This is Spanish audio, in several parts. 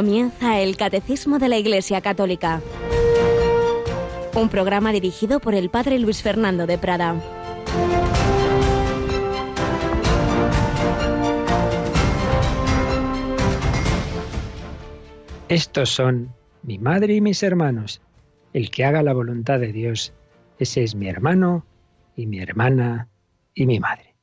Comienza el Catecismo de la Iglesia Católica. Un programa dirigido por el Padre Luis Fernando de Prada. Estos son mi madre y mis hermanos. El que haga la voluntad de Dios, ese es mi hermano y mi hermana y mi madre.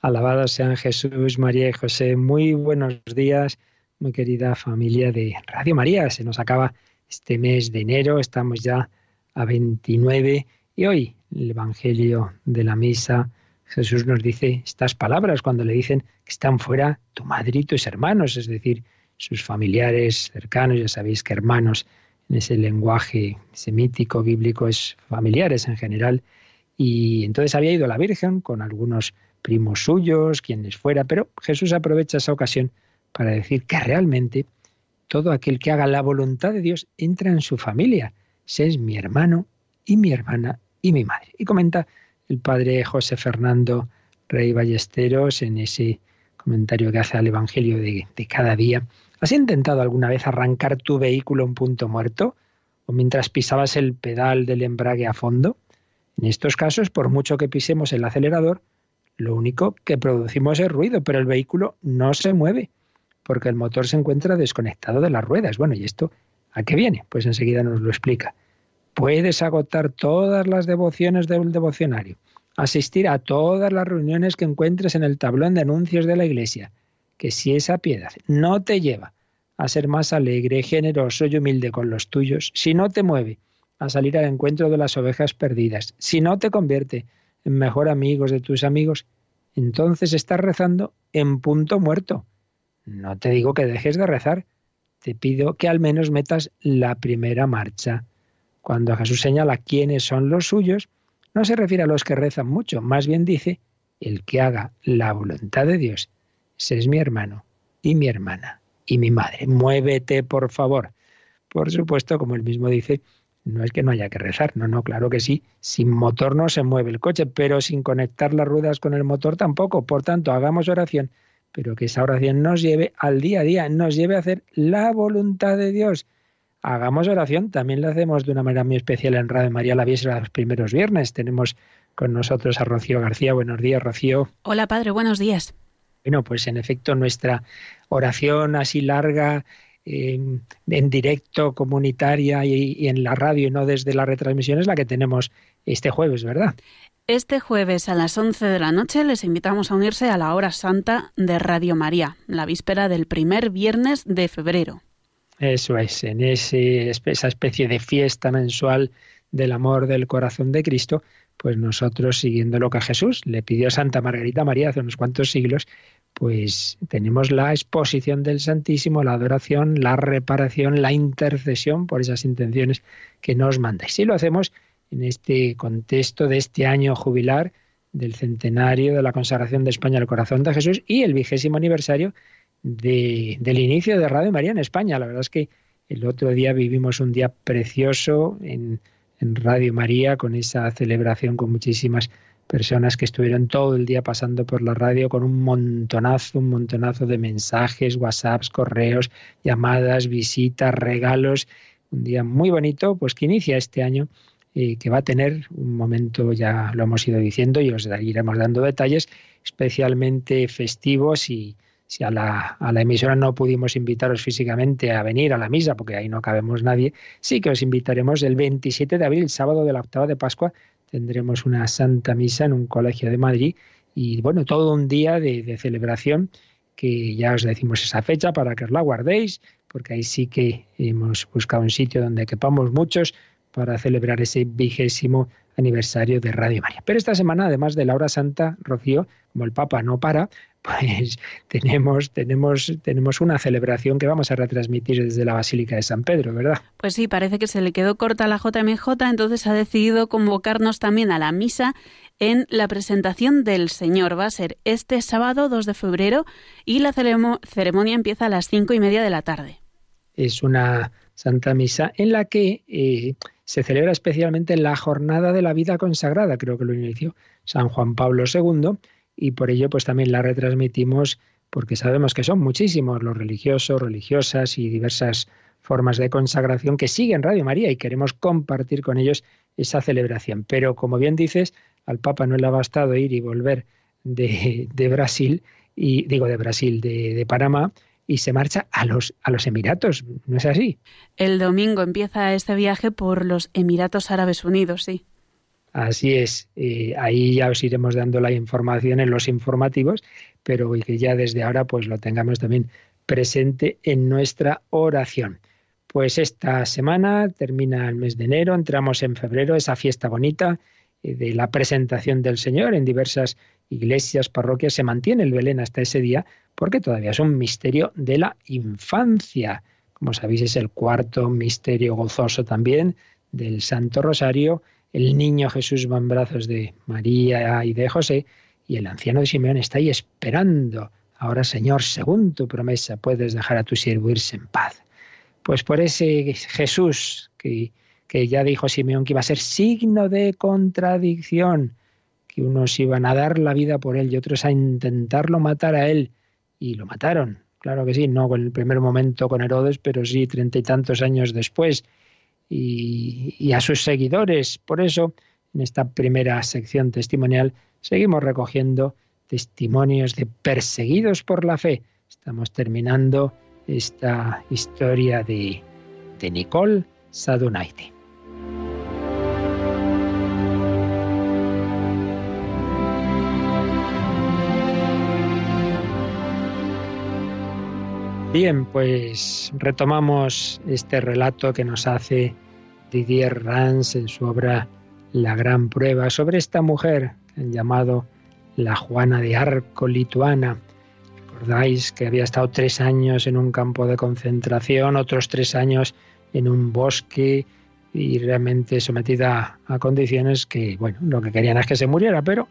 Alabados sean Jesús, María y José. Muy buenos días muy querida familia de Radio María. Se nos acaba este mes de enero, estamos ya a 29 y hoy el Evangelio de la Misa, Jesús nos dice estas palabras cuando le dicen que están fuera tu madre y tus hermanos, es decir, sus familiares cercanos, ya sabéis que hermanos en ese lenguaje semítico, bíblico, es familiares en general. Y entonces había ido la Virgen con algunos primos suyos, quienes fuera, pero Jesús aprovecha esa ocasión para decir que realmente todo aquel que haga la voluntad de Dios entra en su familia. Ese es mi hermano y mi hermana y mi madre. Y comenta el padre José Fernando Rey Ballesteros en ese comentario que hace al Evangelio de, de cada día. ¿Has intentado alguna vez arrancar tu vehículo a un punto muerto? ¿O mientras pisabas el pedal del embrague a fondo? En estos casos, por mucho que pisemos el acelerador, lo único que producimos es ruido, pero el vehículo no se mueve porque el motor se encuentra desconectado de las ruedas. Bueno, ¿y esto a qué viene? Pues enseguida nos lo explica. Puedes agotar todas las devociones del devocionario, asistir a todas las reuniones que encuentres en el tablón de anuncios de la iglesia, que si esa piedad no te lleva a ser más alegre, generoso y humilde con los tuyos, si no te mueve a salir al encuentro de las ovejas perdidas, si no te convierte en mejor amigos de tus amigos, entonces estás rezando en punto muerto no te digo que dejes de rezar, te pido que al menos metas la primera marcha. Cuando Jesús señala quiénes son los suyos, no se refiere a los que rezan mucho, más bien dice, el que haga la voluntad de Dios. Ese es mi hermano y mi hermana y mi madre. Muévete, por favor. Por supuesto, como él mismo dice, no es que no haya que rezar, no, no, claro que sí. Sin motor no se mueve el coche, pero sin conectar las ruedas con el motor tampoco. Por tanto, hagamos oración pero que esa oración nos lleve al día a día, nos lleve a hacer la voluntad de Dios. Hagamos oración, también la hacemos de una manera muy especial en Radio María la Viesra los primeros viernes. Tenemos con nosotros a Rocío García. Buenos días, Rocío. Hola, padre, buenos días. Bueno, pues en efecto nuestra oración así larga, en directo, comunitaria y, y, en la radio y no desde la retransmisión es la que tenemos este jueves, ¿verdad? Este jueves a las 11 de la noche les invitamos a unirse a la hora santa de Radio María, la víspera del primer viernes de febrero. Eso es, en ese, esa especie de fiesta mensual del amor del corazón de Cristo, pues nosotros, siguiendo lo que Jesús le pidió a Santa Margarita María hace unos cuantos siglos, pues tenemos la exposición del Santísimo, la adoración, la reparación, la intercesión por esas intenciones que nos mandáis. Si lo hacemos en este contexto de este año jubilar del centenario de la consagración de España al corazón de Jesús y el vigésimo aniversario del inicio de Radio María en España. La verdad es que el otro día vivimos un día precioso en, en Radio María con esa celebración con muchísimas personas que estuvieron todo el día pasando por la radio con un montonazo, un montonazo de mensajes, WhatsApps, correos, llamadas, visitas, regalos. Un día muy bonito, pues que inicia este año y que va a tener un momento, ya lo hemos ido diciendo y os iremos dando detalles, especialmente festivos y si a la, a la emisora no pudimos invitaros físicamente a venir a la misa, porque ahí no cabemos nadie, sí que os invitaremos el 27 de abril, sábado de la octava de Pascua, tendremos una santa misa en un colegio de Madrid y bueno, todo un día de, de celebración que ya os decimos esa fecha para que os la guardéis, porque ahí sí que hemos buscado un sitio donde quepamos muchos, para celebrar ese vigésimo aniversario de Radio María. Pero esta semana, además de la hora santa, Rocío, como el Papa no para, pues tenemos, tenemos, tenemos una celebración que vamos a retransmitir desde la Basílica de San Pedro, ¿verdad? Pues sí, parece que se le quedó corta la JMJ, entonces ha decidido convocarnos también a la misa en la presentación del Señor. Va a ser este sábado 2 de febrero y la ceremonia empieza a las cinco y media de la tarde. Es una Santa Misa en la que eh, se celebra especialmente la jornada de la vida consagrada, creo que lo inició San Juan Pablo II, y por ello pues también la retransmitimos porque sabemos que son muchísimos los religiosos, religiosas y diversas formas de consagración que siguen Radio María y queremos compartir con ellos esa celebración. Pero como bien dices, al Papa no le ha bastado ir y volver de, Brasil, y digo de Brasil, de, de Panamá, y se marcha a los, a los Emiratos, ¿no es así? El domingo empieza este viaje por los Emiratos Árabes Unidos, sí. Así es, ahí ya os iremos dando la información en los informativos, pero que ya desde ahora pues lo tengamos también presente en nuestra oración. Pues esta semana termina el mes de enero, entramos en febrero, esa fiesta bonita eh, de la presentación del Señor en diversas iglesias, parroquias, se mantiene el Belén hasta ese día porque todavía es un misterio de la infancia. Como sabéis, es el cuarto misterio gozoso también del Santo Rosario. El niño Jesús va en brazos de María y de José, y el anciano de Simeón está ahí esperando. Ahora, Señor, según tu promesa, puedes dejar a tu siervo irse en paz. Pues por ese Jesús que, que ya dijo Simeón que iba a ser signo de contradicción, que unos iban a dar la vida por él y otros a intentarlo matar a él, y lo mataron. Claro que sí, no en el primer momento con Herodes, pero sí treinta y tantos años después. Y, a sus seguidores. Por eso, en esta primera sección testimonial, seguimos recogiendo testimonios de perseguidos por la fe. Estamos terminando esta historia de, de Nicole Sadunaiti. Bien, pues retomamos este relato que nos hace Didier Rans en su obra La Gran Prueba sobre esta mujer llamado la Juana de Arco lituana. Recordáis que había estado tres años en un campo de concentración, otros tres años en un bosque y realmente sometida a condiciones que, bueno, lo que querían es que se muriera, pero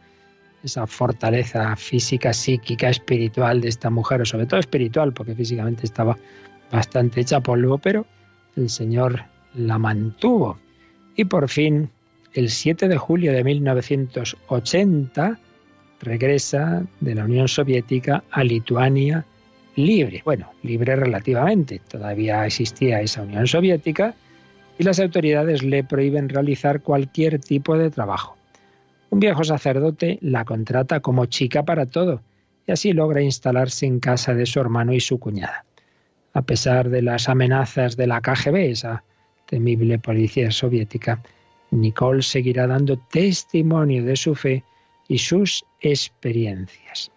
esa fortaleza física, psíquica, espiritual de esta mujer, o sobre todo espiritual, porque físicamente estaba bastante hecha polvo, pero el Señor la mantuvo. Y por fin, el 7 de julio de 1980, regresa de la Unión Soviética a Lituania libre. Bueno, libre relativamente. Todavía existía esa Unión Soviética y las autoridades le prohíben realizar cualquier tipo de trabajo. Un viejo sacerdote la contrata como chica para todo y así logra instalarse en casa de su hermano y su cuñada. A pesar de las amenazas de la KGB, esa temible policía soviética, Nicole seguirá dando testimonio de su fe y sus experiencias.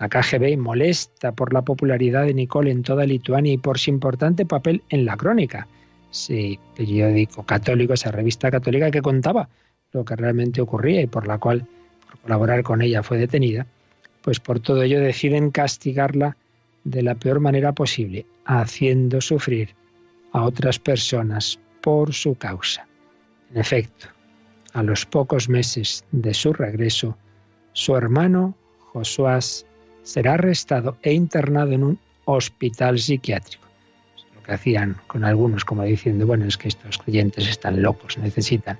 La KGB, molesta por la popularidad de Nicole en toda Lituania y por su importante papel en la crónica, ese periódico católico, esa revista católica que contaba lo que realmente ocurría y por la cual, por colaborar con ella, fue detenida, pues por todo ello deciden castigarla de la peor manera posible, haciendo sufrir a otras personas por su causa. En efecto, a los pocos meses de su regreso, su hermano Josué será arrestado e internado en un hospital psiquiátrico. lo que hacían con algunos, como diciendo, bueno, es que estos creyentes están locos, necesitan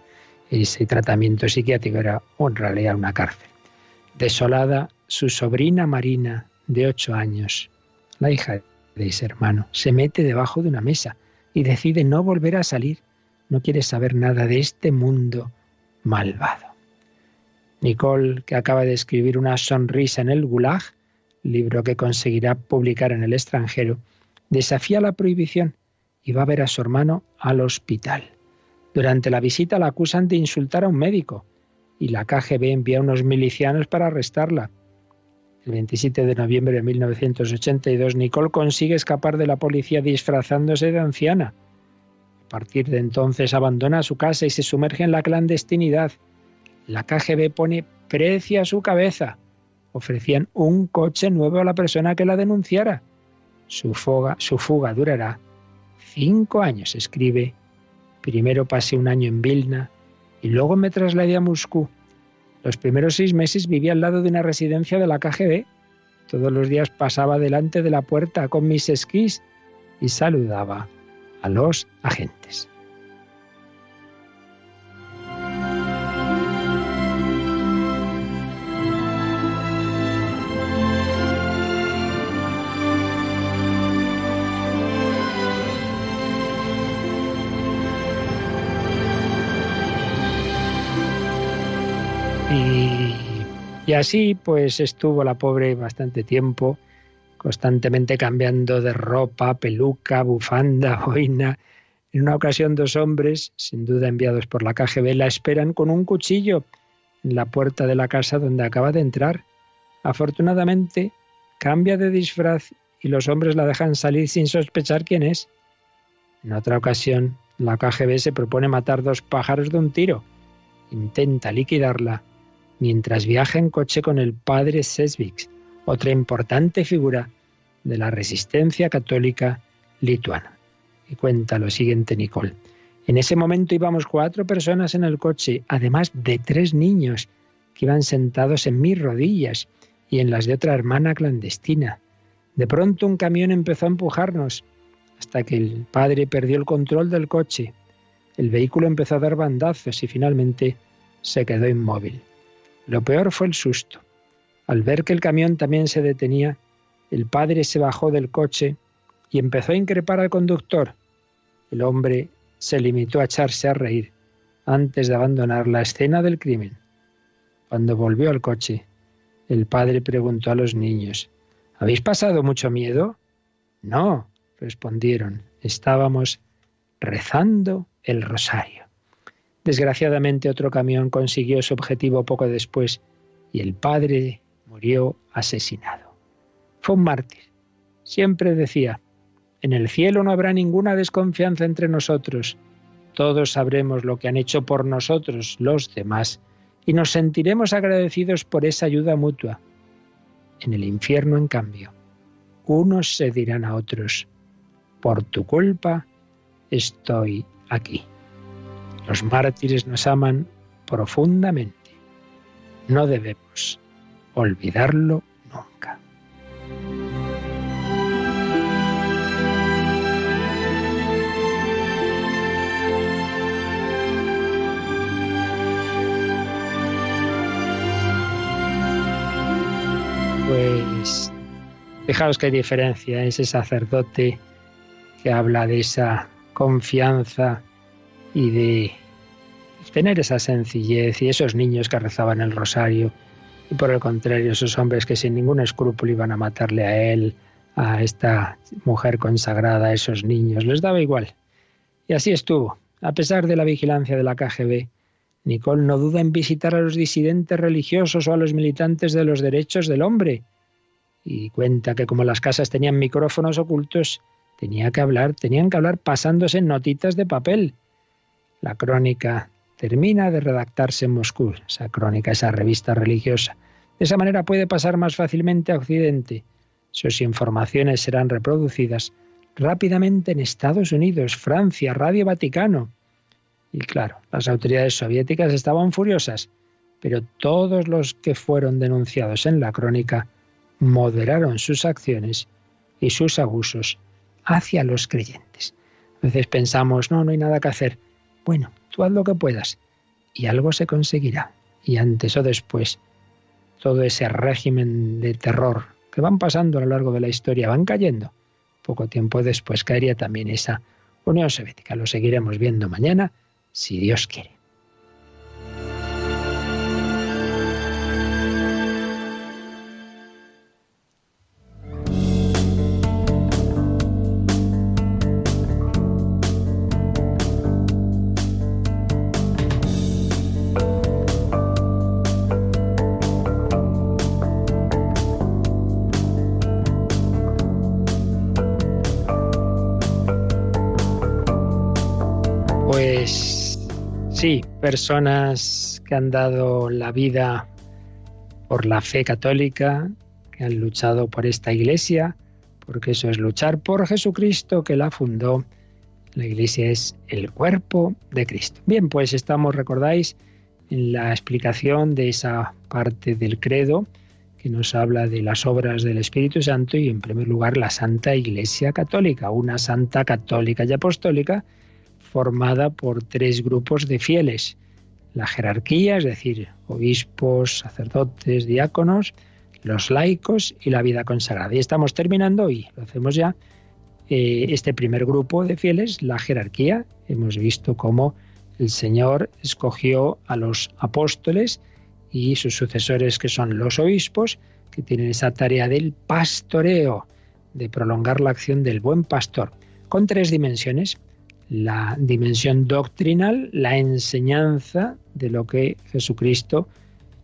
ese tratamiento psiquiátrico era en realidad una cárcel. Desolada, su sobrina Marina, de ocho años, la hija de ese hermano, se mete debajo de una mesa y decide no volver a salir. No quiere saber nada de este mundo malvado. Nicole, que acaba de escribir Una sonrisa en el Gulag, libro que conseguirá publicar en el extranjero, desafía la prohibición y va a ver a su hermano al hospital. Durante la visita la acusan de insultar a un médico y la KGB envía unos milicianos para arrestarla. El 27 de noviembre de 1982, Nicole consigue escapar de la policía disfrazándose de anciana. A partir de entonces abandona su casa y se sumerge en la clandestinidad. La KGB pone precio a su cabeza. Ofrecían un coche nuevo a la persona que la denunciara. Su su fuga durará cinco años, escribe Primero pasé un año en Vilna y luego me trasladé a Moscú. Los primeros seis meses viví al lado de una residencia de la KGB. Todos los días pasaba delante de la puerta con mis esquís y saludaba a los agentes. Y, así pues estuvo la pobre bastante tiempo, constantemente cambiando de ropa, peluca, bufanda, boina. En una ocasión dos hombres, sin duda enviados por la KGB, la esperan con un cuchillo en la puerta de la casa donde acaba de entrar. Afortunadamente, cambia de disfraz y los hombres la dejan salir sin sospechar quién es. En otra ocasión, la KGB se propone matar dos pájaros de un tiro. Intenta liquidarla mientras viaja en coche con el padre Sesvix, otra importante figura de la resistencia católica lituana. Y cuenta lo siguiente Nicole. En ese momento íbamos cuatro personas en el coche, además de tres niños que iban sentados en mis rodillas y en las de otra hermana clandestina. De pronto un camión empezó a empujarnos hasta que el padre perdió el control del coche. El vehículo empezó a dar bandazos y finalmente se quedó inmóvil. Lo peor fue el susto. Al ver que el camión también se detenía, el padre se bajó del coche y empezó a increpar al conductor. El hombre se limitó a echarse a reír antes de abandonar la escena del crimen. Cuando volvió al coche, el padre preguntó a los niños, ¿Habéis pasado mucho miedo? No, respondieron, estábamos rezando el rosario. Desgraciadamente otro camión consiguió su objetivo poco después y el padre murió asesinado. Fue un mártir. Siempre decía, en el cielo no habrá ninguna desconfianza entre nosotros. Todos sabremos lo que han hecho por nosotros los demás y nos sentiremos agradecidos por esa ayuda mutua. En el infierno, en cambio, unos se dirán a otros, por tu culpa estoy aquí. Los mártires nos aman profundamente. No debemos olvidarlo nunca. Pues fijaos qué diferencia ese sacerdote que habla de esa confianza y de tener esa sencillez y esos niños que rezaban el rosario y por el contrario esos hombres que sin ningún escrúpulo iban a matarle a él, a esta mujer consagrada, a esos niños, les daba igual. Y así estuvo. A pesar de la vigilancia de la KGB, Nicole no duda en visitar a los disidentes religiosos o a los militantes de los derechos del hombre. Y cuenta que como las casas tenían micrófonos ocultos, tenía que hablar, tenían que hablar pasándose notitas de papel. La crónica termina de redactarse en Moscú, esa crónica, esa revista religiosa. De esa manera puede pasar más fácilmente a Occidente. Sus informaciones serán reproducidas rápidamente en Estados Unidos, Francia, Radio Vaticano. Y claro, las autoridades soviéticas estaban furiosas, pero todos los que fueron denunciados en la crónica moderaron sus acciones y sus abusos hacia los creyentes. A veces pensamos, no, no hay nada que hacer. Bueno, tú haz lo que puedas y algo se conseguirá. Y antes o después, todo ese régimen de terror que van pasando a lo largo de la historia van cayendo. Poco tiempo después caería también esa Unión Soviética. Lo seguiremos viendo mañana, si Dios quiere. Sí, personas que han dado la vida por la fe católica, que han luchado por esta iglesia, porque eso es luchar por Jesucristo que la fundó. La iglesia es el cuerpo de Cristo. Bien, pues estamos, recordáis, en la explicación de esa parte del credo que nos habla de las obras del Espíritu Santo y en primer lugar la Santa Iglesia Católica, una Santa Católica y Apostólica formada por tres grupos de fieles. La jerarquía, es decir, obispos, sacerdotes, diáconos, los laicos y la vida consagrada. Y estamos terminando hoy, lo hacemos ya, eh, este primer grupo de fieles, la jerarquía. Hemos visto cómo el Señor escogió a los apóstoles y sus sucesores que son los obispos, que tienen esa tarea del pastoreo, de prolongar la acción del buen pastor, con tres dimensiones. La dimensión doctrinal, la enseñanza de lo que Jesucristo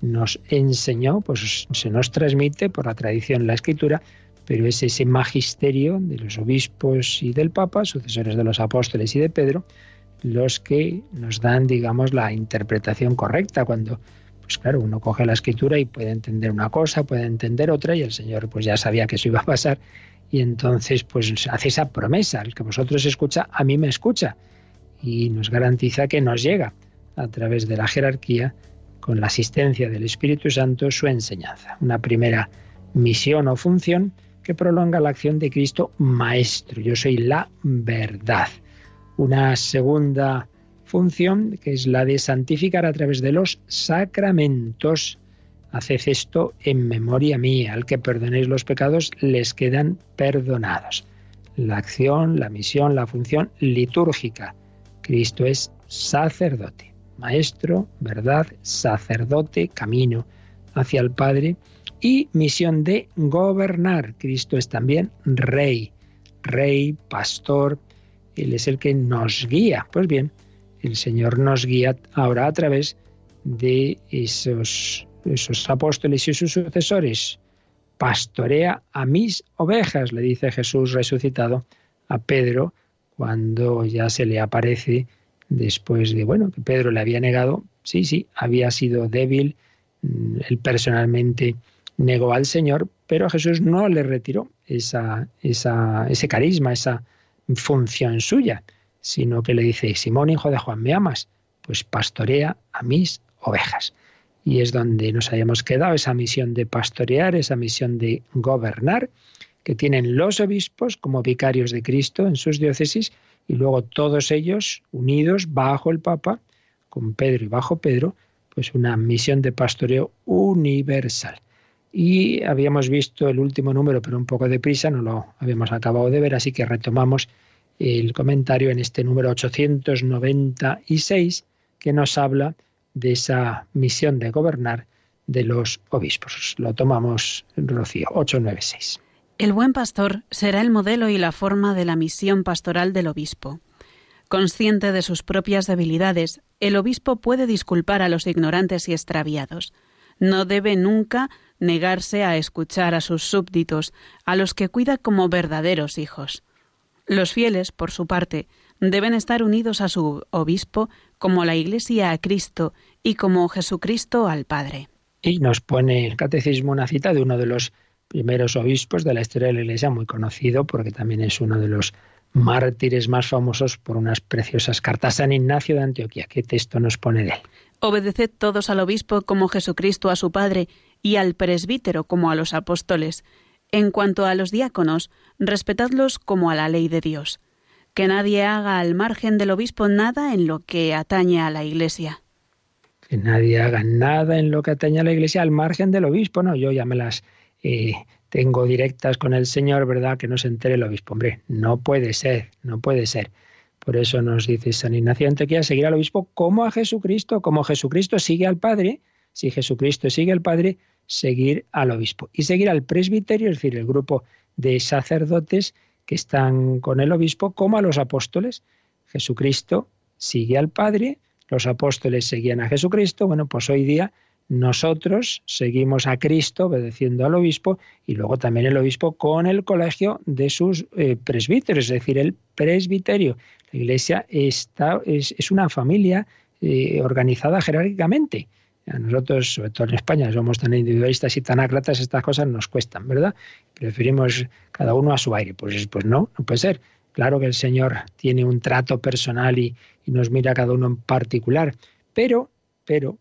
nos enseñó, pues se nos transmite por la tradición, la escritura, pero es ese magisterio de los obispos y del Papa, sucesores de los apóstoles y de Pedro, los que nos dan, digamos, la interpretación correcta cuando, pues claro, uno coge la escritura y puede entender una cosa, puede entender otra, y el Señor pues ya sabía que eso iba a pasar, y entonces pues hace esa promesa, el que vosotros escucha, a mí me escucha, y nos garantiza que nos llega a través de la jerarquía con la asistencia del Espíritu Santo su enseñanza. Una primera misión o función que prolonga la acción de Cristo Maestro. Yo soy la verdad. Una segunda función que es la de santificar a través de los sacramentos. Haced esto en memoria mía. Al que perdonéis los pecados les quedan perdonados. La acción, la misión, la función litúrgica. Cristo es sacerdote maestro, verdad, sacerdote, camino hacia el Padre y misión de gobernar. Cristo es también rey, rey, pastor, Él es el que nos guía. Pues bien, el Señor nos guía ahora a través de esos, esos apóstoles y sus sucesores. Pastorea a mis ovejas, le dice Jesús resucitado a Pedro cuando ya se le aparece después de, bueno, que Pedro le había negado, sí, sí, había sido débil, mm, él personalmente negó al Señor, pero Jesús no le retiró esa, esa, ese carisma, esa función suya, sino que le dice, Simón, hijo de Juan, ¿me amas? Pues pastorea a mis ovejas. Y es donde nos hayamos quedado esa misión de pastorear, esa misión de gobernar, que tienen los obispos como vicarios de Cristo en sus diócesis, y luego todos ellos unidos bajo el Papa, con Pedro y bajo Pedro, pues una misión de pastoreo universal. Y habíamos visto el último número, pero un poco deprisa, no lo habíamos acabado de ver, así que retomamos el comentario en este número 896 que nos habla de esa misión de gobernar de los obispos. Lo tomamos, Rocío, 896. El buen pastor será el modelo y la forma de la misión pastoral del obispo. Consciente de sus propias debilidades, el obispo puede disculpar a los ignorantes y extraviados. No debe nunca negarse a escuchar a sus súbditos, a los que cuida como verdaderos hijos. Los fieles, por su parte, deben estar unidos a su obispo como la Iglesia a Cristo y como Jesucristo al Padre. Y nos pone el catecismo una cita de uno de los primeros obispos de la historia de la Iglesia, muy conocido porque también es uno de los mártires más famosos por unas preciosas cartas. San Ignacio de Antioquía, ¿qué texto nos pone de él? Obedeced todos al obispo como Jesucristo a su Padre y al presbítero como a los apóstoles. En cuanto a los diáconos, respetadlos como a la ley de Dios. Que nadie haga al margen del obispo nada en lo que atañe a la Iglesia. Que nadie haga nada en lo que atañe a la Iglesia al margen del obispo, no, yo ya me las tengo directas con el Señor, ¿verdad? Que no se entere el obispo. Hombre, no puede ser, no puede ser. Por eso nos dice San Ignacio Antequía, seguir al obispo como a Jesucristo, como Jesucristo sigue al Padre, si Jesucristo sigue al Padre, seguir al obispo. Y seguir al presbiterio, es decir, el grupo de sacerdotes que están con el obispo, como a los apóstoles. Jesucristo sigue al Padre, los apóstoles seguían a Jesucristo, bueno, pues hoy día nosotros seguimos a Cristo obedeciendo al obispo y luego también el obispo con el colegio de sus eh, presbíteros, es decir, el presbiterio. La iglesia está, es, una familia eh, organizada jerárquicamente. A nosotros, sobre todo en España, somos tan individualistas y tan ácratas, estas cosas nos cuestan, ¿verdad? Preferimos cada uno a su aire. Pues, pues no, no puede ser. Claro que el Señor tiene un trato personal y, nos mira a cada uno en particular, pero, pero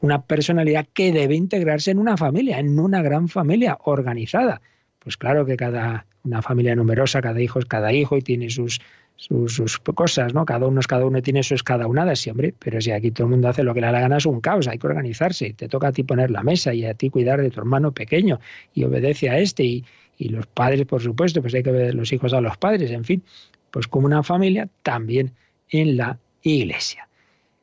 una personalidad que debe integrarse en una familia, en una gran familia organizada. Pues claro que cada una familia numerosa, cada hijo es cada hijo y tiene sus, sus, cosas, ¿no? Cada uno es cada uno tiene sus cada una sí, pero si aquí todo el mundo hace lo que le da la gana es un caos, hay que organizarse, te toca a ti poner la mesa y a ti cuidar de tu hermano pequeño y obedece a este y, y los padres, por supuesto, pues hay que ver los hijos a los padres, en fin, pues como una familia también en la iglesia.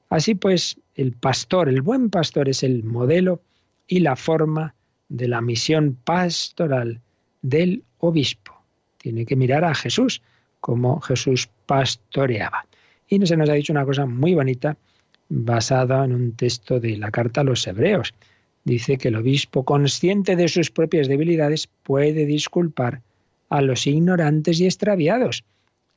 Así pues, el pastor, el buen pastor es el modelo y la forma de la misión pastoral del obispo. Tiene que mirar a Jesús, como Jesús pastoreaba. Y se nos ha dicho una cosa muy bonita basada en un texto de la carta a los hebreos. Dice que el obispo, consciente de sus propias debilidades, puede disculpar a los ignorantes y extraviados.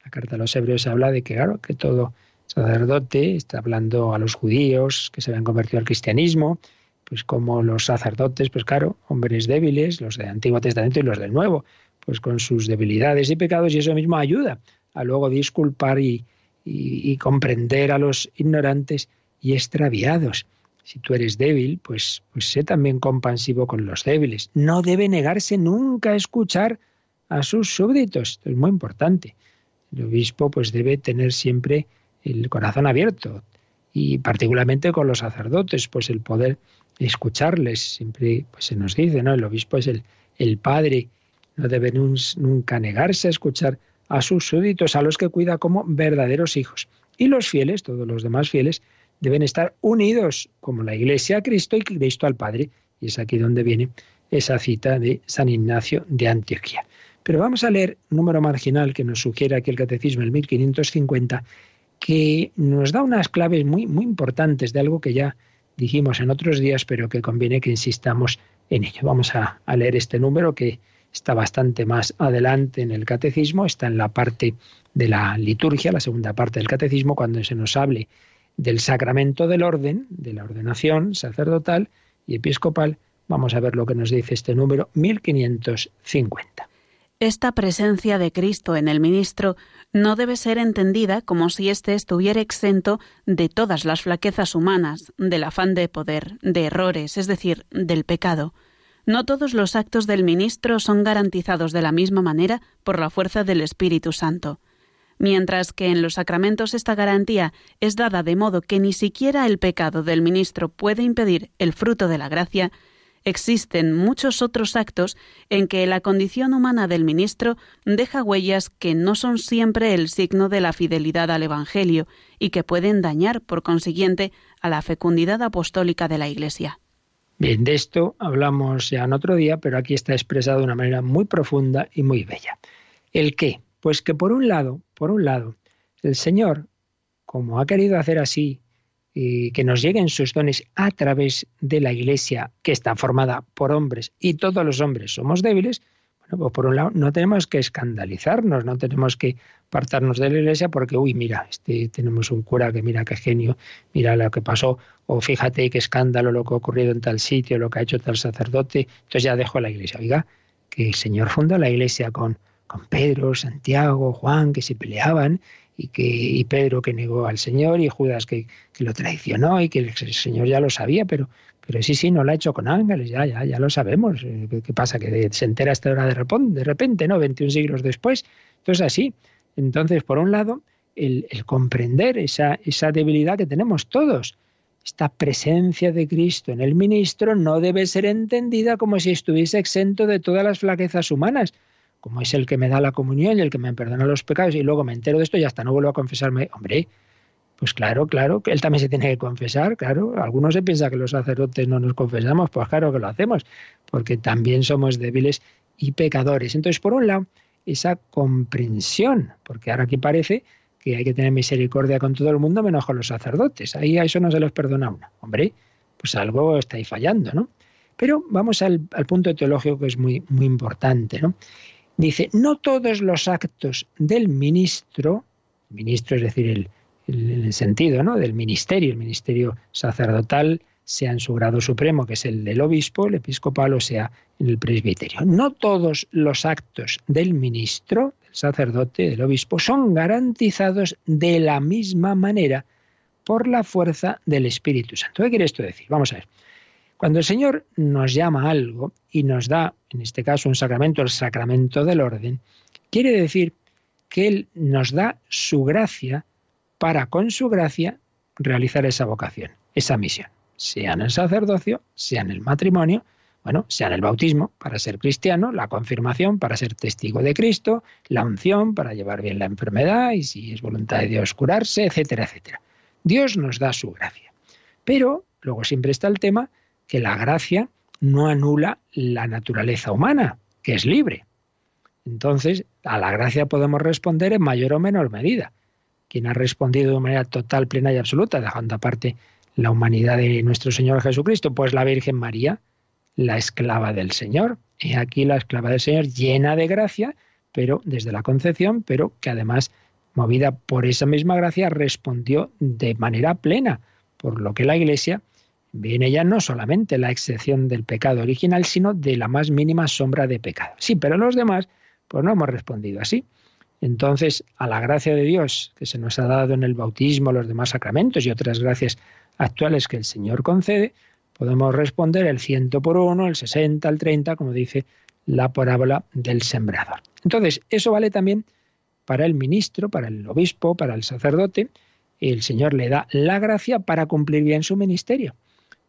La carta a los hebreos habla de que, claro, que todo sacerdote está hablando a los judíos que se habían convertido al cristianismo, pues como los sacerdotes, pues claro, hombres débiles, los del Antiguo Testamento y los del Nuevo, pues con sus debilidades y pecados, y eso mismo ayuda a luego disculpar y, y comprender a los ignorantes y extraviados. Si tú eres débil, pues, pues sé también compasivo con los débiles. No debe negarse nunca a escuchar a sus súbditos. Esto es muy importante. El obispo pues debe tener siempre el corazón abierto y particularmente con los sacerdotes, pues el poder escucharles. Siempre pues se nos dice, ¿no? El obispo es el, el padre, no nunca negarse a escuchar a sus súbditos, a los que cuida como verdaderos hijos. Y los fieles, todos los demás fieles, deben estar unidos como la Iglesia a Cristo y Cristo al Padre. Y es aquí donde viene esa cita de San Ignacio de Antioquía. Pero vamos a leer un número marginal que nos sugiere aquí el Catecismo, el 1550, que nos da unas claves muy, muy importantes de algo que ya dijimos en otros días, pero que conviene que insistamos en ello. Vamos a leer este número que está bastante más adelante en el catecismo, está en la parte de la liturgia, la segunda parte del catecismo, cuando se nos hable del sacramento del orden, de la ordenación sacerdotal y episcopal, vamos a ver lo que nos dice este número 1550. Esta presencia de Cristo en el ministro no debe ser entendida como si éste estuviera exento de todas las flaquezas humanas, del afán de poder, de errores, es decir, del pecado. No todos los actos del ministro son garantizados de la misma manera por la fuerza del Espíritu Santo mientras que en los sacramentos esta garantía es dada de modo que ni siquiera el pecado del ministro puede impedir el fruto de la gracia, existen muchos otros actos en que la condición humana del ministro deja huellas que no son siempre el signo de la fidelidad al Evangelio y que pueden dañar, por consiguiente, a la fecundidad apostólica de la Iglesia. Bien, de esto hablamos ya en otro día, pero aquí está expresado de una manera muy profunda y muy bella. El qué, pues que por un lado, por un lado, el Señor, como ha querido hacer así, y que nos lleguen sus dones a través de la Iglesia, que está formada por hombres, y todos los hombres somos débiles, pues por un lado no tenemos que escandalizarnos, no tenemos que apartarnos de la Iglesia porque, uy, mira, este, tenemos un cura que mira qué genio, mira lo que pasó, o fíjate qué escándalo lo que ha ocurrido en tal sitio, lo que ha hecho tal sacerdote, entonces ya dejo la Iglesia. Oiga, que el Señor fundó la Iglesia con con Pedro, Santiago, Juan, que se peleaban, y, que, y Pedro que negó al Señor, y Judas que, lo traicionó, y que el Señor ya lo sabía, pero, pero sí, sí, no lo ha hecho con ángeles, ya, ya, ya lo sabemos. Eh, ¿Qué pasa? Que se entera esta hora de de repente, ¿no? 21 siglos después. Entonces, así. Entonces, por un lado, el, el comprender esa, esa debilidad que tenemos todos. Esta presencia de Cristo en el ministro no debe ser entendida como si estuviese exento de todas las flaquezas humanas como es el que me da la comunión y el que me perdona los pecados, y luego me entero de esto y hasta no vuelvo a confesarme, hombre, pues claro, claro, él también se tiene que confesar, claro. Algunos se piensa que los sacerdotes no nos confesamos, pues claro que lo hacemos, porque también somos débiles y pecadores. Entonces, por un lado, esa comprensión, porque ahora aquí parece que hay que tener misericordia con todo el mundo menos con los sacerdotes. Ahí a eso no se los perdona uno. Hombre, pues algo está ahí fallando, ¿no? Pero vamos al, al punto teológico que es muy, muy importante, ¿no? Dice, no todos los actos del ministro, ministro es decir, el, el, sentido ¿no? del ministerio, el ministerio sacerdotal, sea en su grado supremo, que es el del obispo, el episcopal, o sea en el presbiterio. No todos los actos del ministro, del sacerdote, del obispo, son garantizados de la misma manera por la fuerza del Espíritu Santo. ¿Qué quiere esto decir? Vamos a ver. Cuando el Señor nos llama a algo y nos da, en este caso, un sacramento, el sacramento del orden, quiere decir que Él nos da su gracia para con su gracia realizar esa vocación, esa misión, sea en el sacerdocio, sea en el matrimonio, bueno, sea en el bautismo para ser cristiano, la confirmación para ser testigo de Cristo, la unción para llevar bien la enfermedad y si es voluntad de Dios curarse, etcétera, etcétera. Dios nos da su gracia. Pero luego siempre está el tema que la gracia no anula la naturaleza humana, que es libre. Entonces, a la gracia podemos responder en mayor o menor medida. Quien ha respondido de manera total, plena y absoluta, dejando aparte la humanidad de nuestro Señor Jesucristo, pues la Virgen María, la esclava del Señor. Y aquí la esclava del Señor llena de gracia, pero desde la concepción, pero que además, movida por esa misma gracia, respondió de manera plena, por lo que la Iglesia viene ya no solamente la excepción del pecado original, sino de la más mínima sombra de pecado. Sí, pero los demás, pues no hemos respondido así. Entonces, a la gracia de Dios que se nos ha dado en el bautismo, los demás sacramentos y otras gracias actuales que el Señor concede, podemos responder el ciento por uno, el 60, el 30, como dice la parábola del sembrador. Entonces, eso vale también para el ministro, para el obispo, para el sacerdote. El Señor le da la gracia para cumplir bien su ministerio.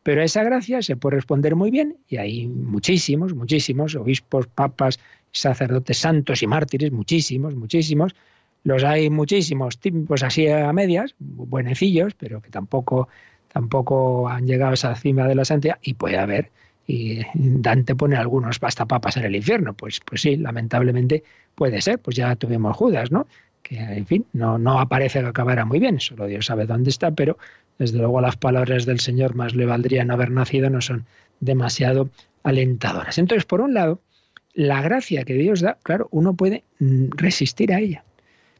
Pero esa gracia se puede responder muy bien, y hay muchísimos, muchísimos, obispos, papas, sacerdotes santos y mártires, muchísimos, muchísimos. Los hay muchísimos, pues así a medias, buenecillos, pero que tampoco, tampoco han llegado a esa cima de la santidad, y puede haber, y Dante pone algunos hasta papas en el infierno, pues, pues sí, lamentablemente puede ser, pues ya tuvimos Judas, ¿no? que en fin, no, no aparece que acabara muy bien, solo Dios sabe dónde está, pero desde luego las palabras del Señor más le valdría no haber nacido no son demasiado alentadoras. Entonces, por un lado, la gracia que Dios da, claro, uno puede mm, resistir a ella.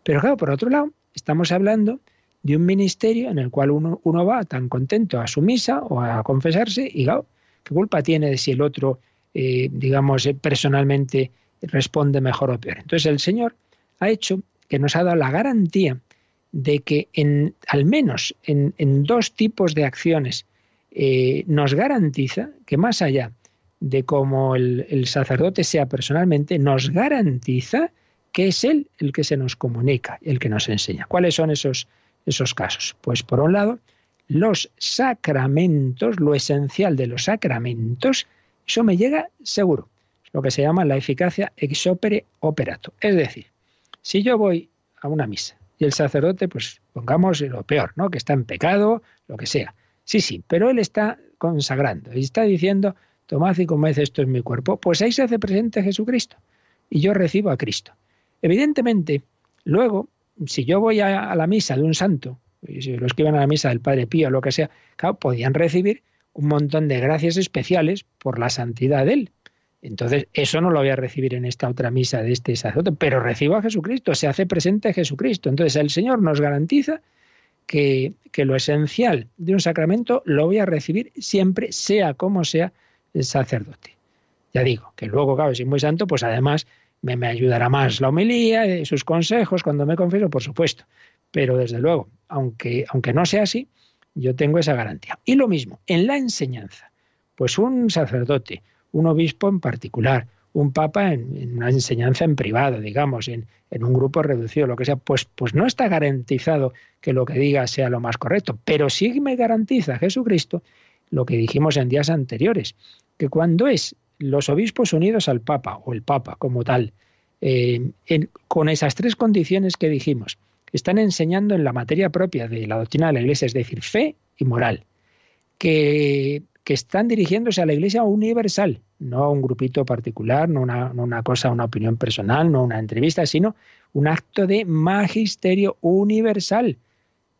Pero claro, por otro lado, estamos hablando de un ministerio en el cual uno, uno va tan contento a su misa o a confesarse y claro, ¿qué culpa tiene de si el otro, eh, digamos, eh, personalmente responde mejor o peor? Entonces el Señor ha hecho que nos ha dado la garantía de que en, al menos en, dos tipos de acciones eh, nos garantiza que más allá de cómo el, sacerdote sea personalmente, nos garantiza que es Él el que se nos comunica, el que nos enseña. ¿Cuáles son esos, esos casos? Pues por un lado, los sacramentos, lo esencial de los sacramentos, eso me llega seguro. Lo que se llama la eficacia ex opere operato. Es decir, si yo voy a una misa y el sacerdote, pues pongamos lo peor, ¿no? Que está en pecado, lo que sea. Sí, sí, pero él está consagrando y está diciendo, tomad y comed, esto es mi cuerpo. Pues ahí se hace presente Jesucristo y yo recibo a Cristo. Evidentemente, luego, si yo voy a, la misa de un santo, si los que iban a la misa del Padre Pío o lo que sea, claro, podían recibir un montón de gracias especiales por la santidad de él. Entonces, eso no lo voy a recibir en esta otra misa de este sacerdote, pero recibo a Jesucristo, se hace presente Jesucristo. Entonces, el Señor nos garantiza que, que, lo esencial de un sacramento lo voy a recibir siempre, sea como sea sacerdote. Ya digo, que luego, claro, si es muy santo, pues además me, ayudará más la homilía, y sus consejos cuando me confieso, por supuesto. Pero desde luego, aunque, aunque no sea así, yo tengo esa garantía. Y lo mismo, en la enseñanza, pues un sacerdote, un obispo en particular, un papa en, una enseñanza en privado, digamos, en, un grupo reducido, lo que sea, pues, pues no está garantizado que lo que diga sea lo más correcto, pero sí me garantiza Jesucristo lo que dijimos en días anteriores, que cuando es los obispos unidos al papa o el papa como tal, eh, con esas tres condiciones que dijimos, están enseñando en la materia propia de la doctrina de la Iglesia, es decir, fe y moral, que están dirigiéndose a la Iglesia universal, no a un grupito particular, no una, una cosa, una opinión personal, no una entrevista, sino un acto de magisterio universal,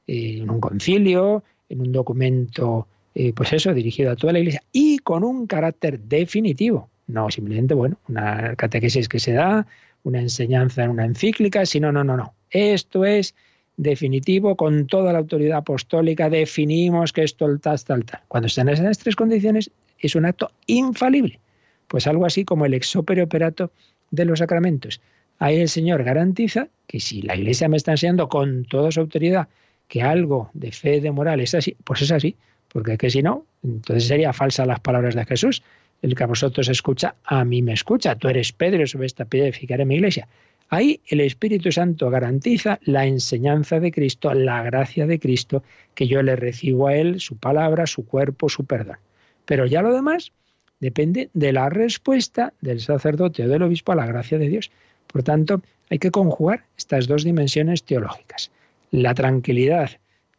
eh, en un concilio, en un documento, eh, pues eso, dirigido a toda la Iglesia y con un carácter definitivo, no simplemente, bueno, una catequesis que se da, una enseñanza en una encíclica, sino, no, no, no. Esto es definitivo, con toda la autoridad apostólica, definimos que esto tal, tal, tal. Cuando están esas tres condiciones, es un acto infalible. Pues algo así como el exopere operato de los sacramentos. Ahí el Señor garantiza que si la Iglesia me está enseñando con toda su autoridad que algo de fe, de moral es así, pues es así. Porque que si no, entonces sería falsa las palabras de Jesús. El que a vosotros escucha, a mí me escucha. Tú eres Pedro, sobre esta piedra edificaré mi iglesia. Ahí el Espíritu Santo garantiza la enseñanza de Cristo, la gracia de Cristo, que yo le recibo a Él, su palabra, su cuerpo, su perdón. Pero ya lo demás depende de la respuesta del sacerdote o del obispo a la gracia de Dios. Por tanto, hay que conjugar estas dos dimensiones teológicas. La tranquilidad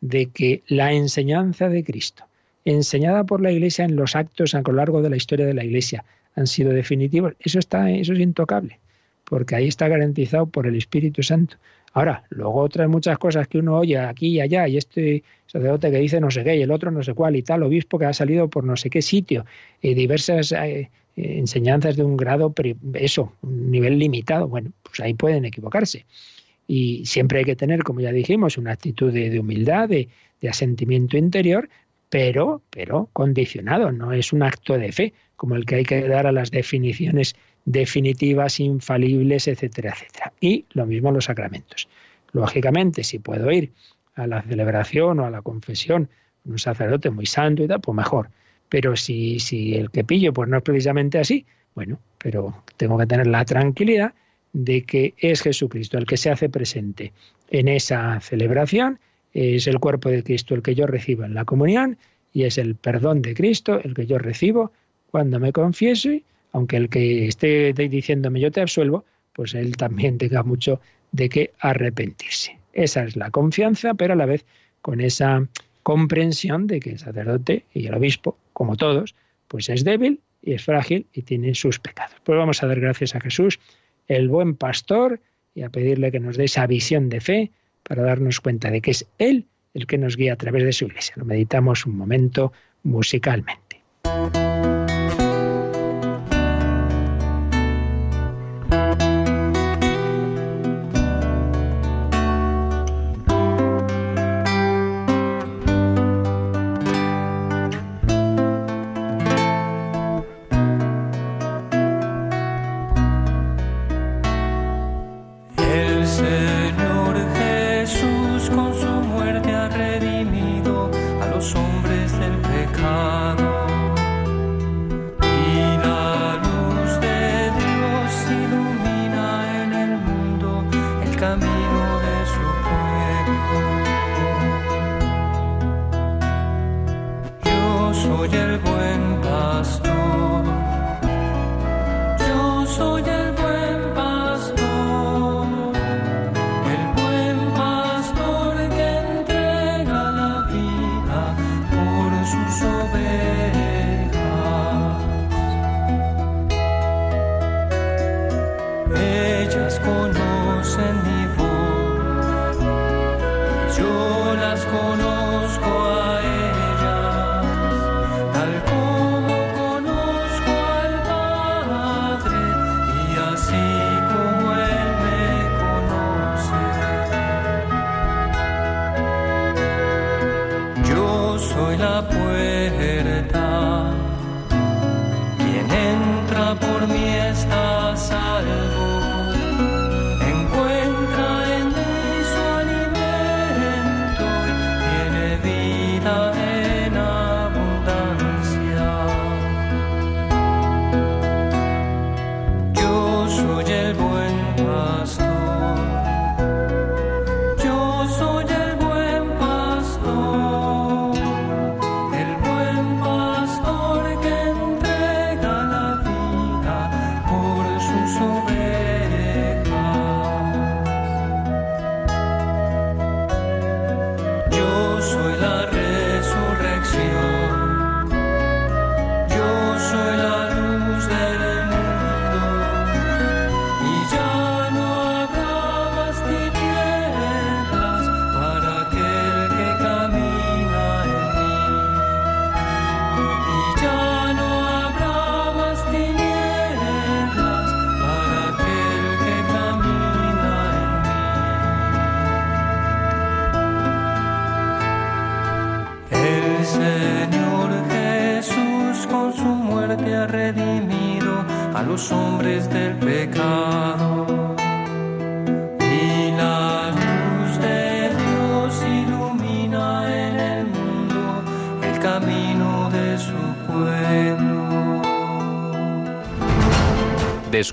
de que la enseñanza de Cristo enseñada por la Iglesia en los actos a lo largo de la historia de la Iglesia, han sido definitivos. Eso está, eso es intocable, porque ahí está garantizado por el Espíritu Santo. Ahora, luego otras muchas cosas que uno oye aquí y allá, y este sacerdote que dice no sé qué, y el otro no sé cuál, y tal, obispo que ha salido por no sé qué sitio, y diversas eh, enseñanzas de un grado, eso, un nivel limitado, bueno, pues ahí pueden equivocarse. Y siempre hay que tener, como ya dijimos, una actitud de, humildad, de, asentimiento interior, pero, pero condicionado, no es un acto de fe, como el que hay que dar a las definiciones definitivas, infalibles, etcétera, etcétera. Y lo mismo los sacramentos. Lógicamente, si puedo ir a la celebración o a la confesión un sacerdote muy santo y tal, pues mejor. Pero si, si el que pillo pues no es precisamente así, bueno, pero tengo que tener la tranquilidad de que es Jesucristo el que se hace presente en esa celebración, es el cuerpo de Cristo el que yo recibo en la comunión y es el perdón de Cristo el que yo recibo cuando me confieso y aunque el que esté diciéndome yo te absuelvo, pues él también tenga mucho de qué arrepentirse. Esa es la confianza, pero a la vez con esa comprensión de que el sacerdote y el obispo, como todos, pues es débil y es frágil y tiene sus pecados. Pues vamos a dar gracias a Jesús, el buen pastor, y a pedirle que nos dé esa visión de fe para darnos cuenta de que es Él el que nos guía a través de su iglesia. Lo meditamos un momento musicalmente.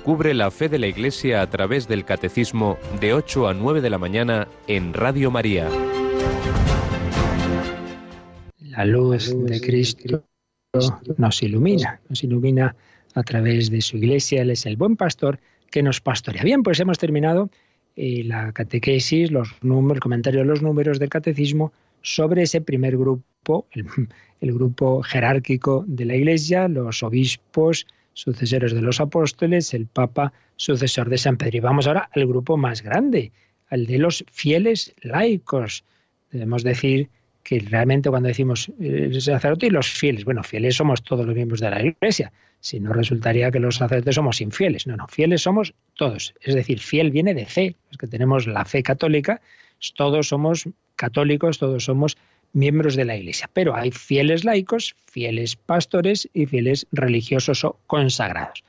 Descubre la fe de la Iglesia a través del Catecismo de 8 a 9 de la mañana en Radio María. La luz de Cristo nos ilumina, nos ilumina a través de su Iglesia. Él es el buen pastor que nos pastorea. Bien, pues hemos terminado eh, la catequesis, los números, el comentario de los números del Catecismo. sobre ese primer grupo, el, grupo jerárquico de la Iglesia, los obispos, sucesores de los apóstoles, el Papa, sucesor de San Pedro. Y vamos ahora al grupo más grande, al de los fieles laicos. Debemos decir que realmente cuando decimos el sacerdote y los fieles, bueno, fieles somos todos los miembros de la Iglesia, si no resultaría que los sacerdotes somos infieles. No, no, fieles somos todos. Es decir, fiel viene de fe, los que tenemos la fe católica, todos somos católicos, todos somos miembros de la Iglesia. Pero hay fieles laicos, fieles pastores y fieles religiosos o consagrados.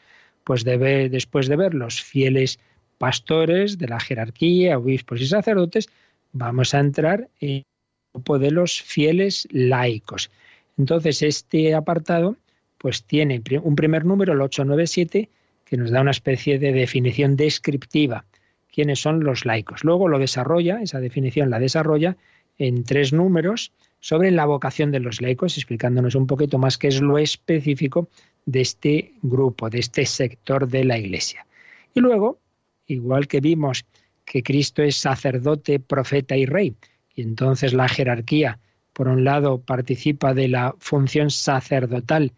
Pues debe, después de ver los fieles pastores de la jerarquía, obispos y sacerdotes, vamos a entrar en el grupo de los fieles laicos. Entonces, este apartado pues tiene un primer número, el 897, que nos da una especie de definición descriptiva. ¿Quiénes son los laicos? Luego lo desarrolla, esa definición la desarrolla en tres números sobre la vocación de los laicos, explicándonos un poquito más qué es lo específico de este grupo, de este sector de la Iglesia. Y luego, igual que vimos que Cristo es sacerdote, profeta y rey, y entonces la jerarquía, por un lado, participa de la función sacerdotal,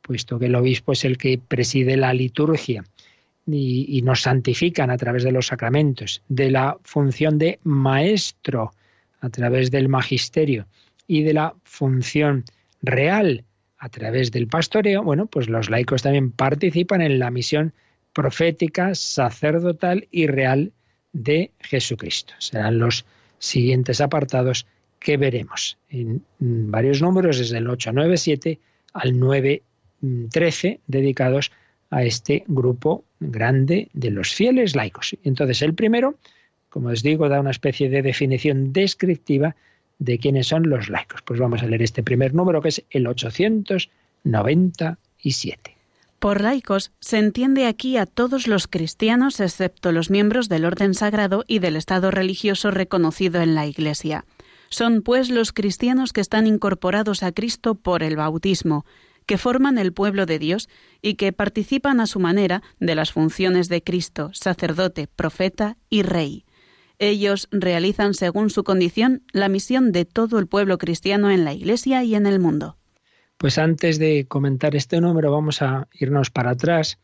puesto que el obispo es el que preside la liturgia y, nos santifican a través de los sacramentos, de la función de maestro a través del magisterio y de la función real a través del pastoreo, bueno, pues los laicos también participan en la misión profética, sacerdotal y real de Jesucristo. Serán los siguientes apartados que veremos en varios números, desde el 897 al 9 13 dedicados a este grupo grande de los fieles laicos. Entonces, el primero, como os digo, da una especie de definición descriptiva de quiénes son los laicos. Pues vamos a leer este primer número, que es el 897. Por laicos se entiende aquí a todos los cristianos excepto los miembros del orden sagrado y del estado religioso reconocido en la Iglesia. Son pues los cristianos que están incorporados a Cristo por el bautismo, que forman el pueblo de Dios y que participan a su manera de las funciones de Cristo, sacerdote, profeta y rey. Ellos realizan según su condición la misión de todo el pueblo cristiano en la Iglesia y en el mundo. Pues antes de comentar este número vamos a irnos para atrás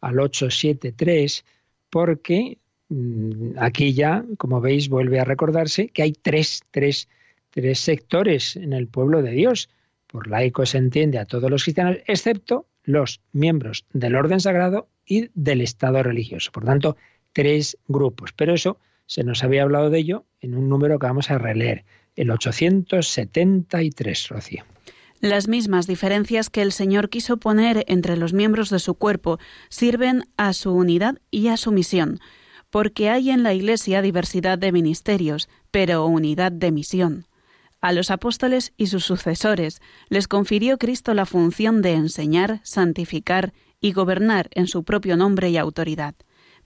al 873 porque mm, aquí ya, como veis, vuelve a recordarse que hay tres, tres, tres sectores en el pueblo de Dios. Por laico se entiende a todos los cristianos, excepto los miembros del orden sagrado y del Estado religioso. Por tanto, tres grupos. Pero eso se nos había hablado de ello en un número que vamos a releer, el 873, Rocío. Las mismas diferencias que el Señor quiso poner entre los miembros de su cuerpo sirven a su unidad y a su misión, porque hay en la Iglesia diversidad de ministerios, pero unidad de misión. A los apóstoles y sus sucesores les confirió Cristo la función de enseñar, santificar y gobernar en su propio nombre y autoridad.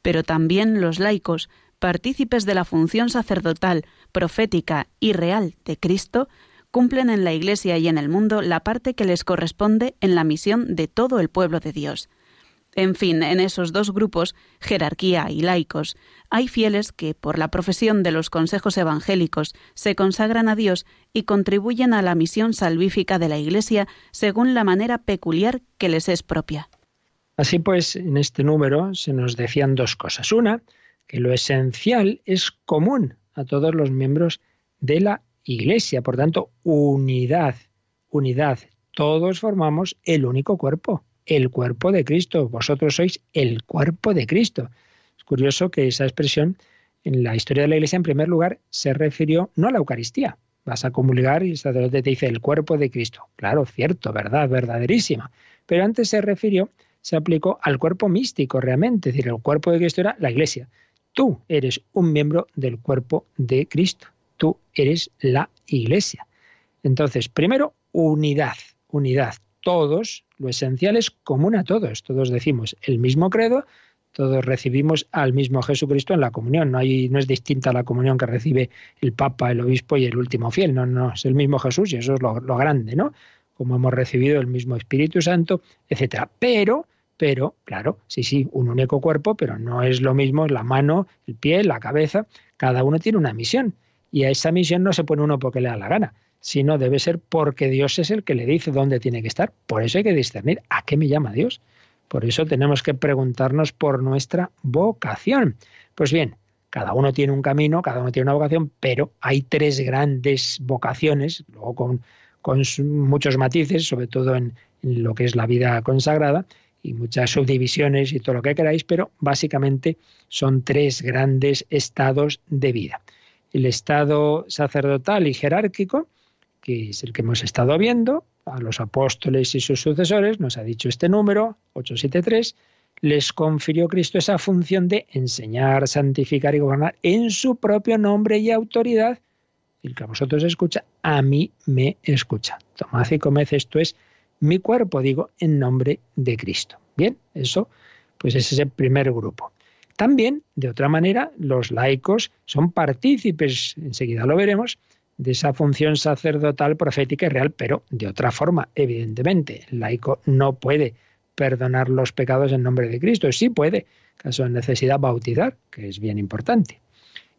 Pero también los laicos, partícipes de la función sacerdotal, profética y real de Cristo, cumplen en la Iglesia y en el mundo la parte que les corresponde en la misión de todo el pueblo de Dios. En fin, en esos dos grupos, jerarquía y laicos, hay fieles que, por la profesión de los consejos evangélicos, se consagran a Dios y contribuyen a la misión salvífica de la Iglesia según la manera peculiar que les es propia. Así pues, en este número se nos decían dos cosas. Una, que lo esencial es común a todos los miembros de la Iglesia, por tanto, unidad, unidad. Todos formamos el único cuerpo, el cuerpo de Cristo. Vosotros sois el cuerpo de Cristo. Es curioso que esa expresión en la historia de la Iglesia, en primer lugar, se refirió no a la Eucaristía. Vas a comulgar y el sacerdote te dice el cuerpo de Cristo. Claro, cierto, verdad, verdaderísima. Pero antes se refirió, se aplicó al cuerpo místico realmente. Es decir, el cuerpo de Cristo era la Iglesia. Tú eres un miembro del cuerpo de Cristo. Tú eres la Iglesia. Entonces, primero, unidad, unidad todos, lo esencial es común a todos. Todos decimos el mismo credo, todos recibimos al mismo Jesucristo en la comunión. No, hay, no es distinta la comunión que recibe el Papa, el Obispo y el último fiel. No, no, es el mismo Jesús y eso es lo, lo grande, ¿no? Como hemos recibido el mismo Espíritu Santo, etcétera. Pero, pero, claro, sí, sí, un único cuerpo, pero no es lo mismo la mano, el pie, la cabeza. Cada uno tiene una misión. Y a esa misión no se pone uno porque le da la gana, sino debe ser porque Dios es el que le dice dónde tiene que estar. Por eso hay que discernir a qué me llama Dios. Por eso tenemos que preguntarnos por nuestra vocación. Pues bien, cada uno tiene un camino, cada uno tiene una vocación, pero hay tres grandes vocaciones, luego con, muchos matices, sobre todo en lo que es la vida consagrada, y muchas subdivisiones y todo lo que queráis, pero básicamente son tres grandes estados de vida. El estado sacerdotal y jerárquico, que es el que hemos estado viendo, a los apóstoles y sus sucesores, nos ha dicho este número, 873, les confirió Cristo esa función de enseñar, santificar y gobernar en su propio nombre y autoridad. El que a vosotros escucha, a mí me escucha. Tomad y comed, esto es mi cuerpo, digo, en nombre de Cristo. Bien, eso pues es ese primer grupo. También, de otra manera, los laicos son partícipes, enseguida lo veremos, de esa función sacerdotal, profética y real, pero de otra forma, evidentemente. El laico no puede perdonar los pecados en nombre de Cristo. Sí puede, caso de necesidad, bautizar, que es bien importante.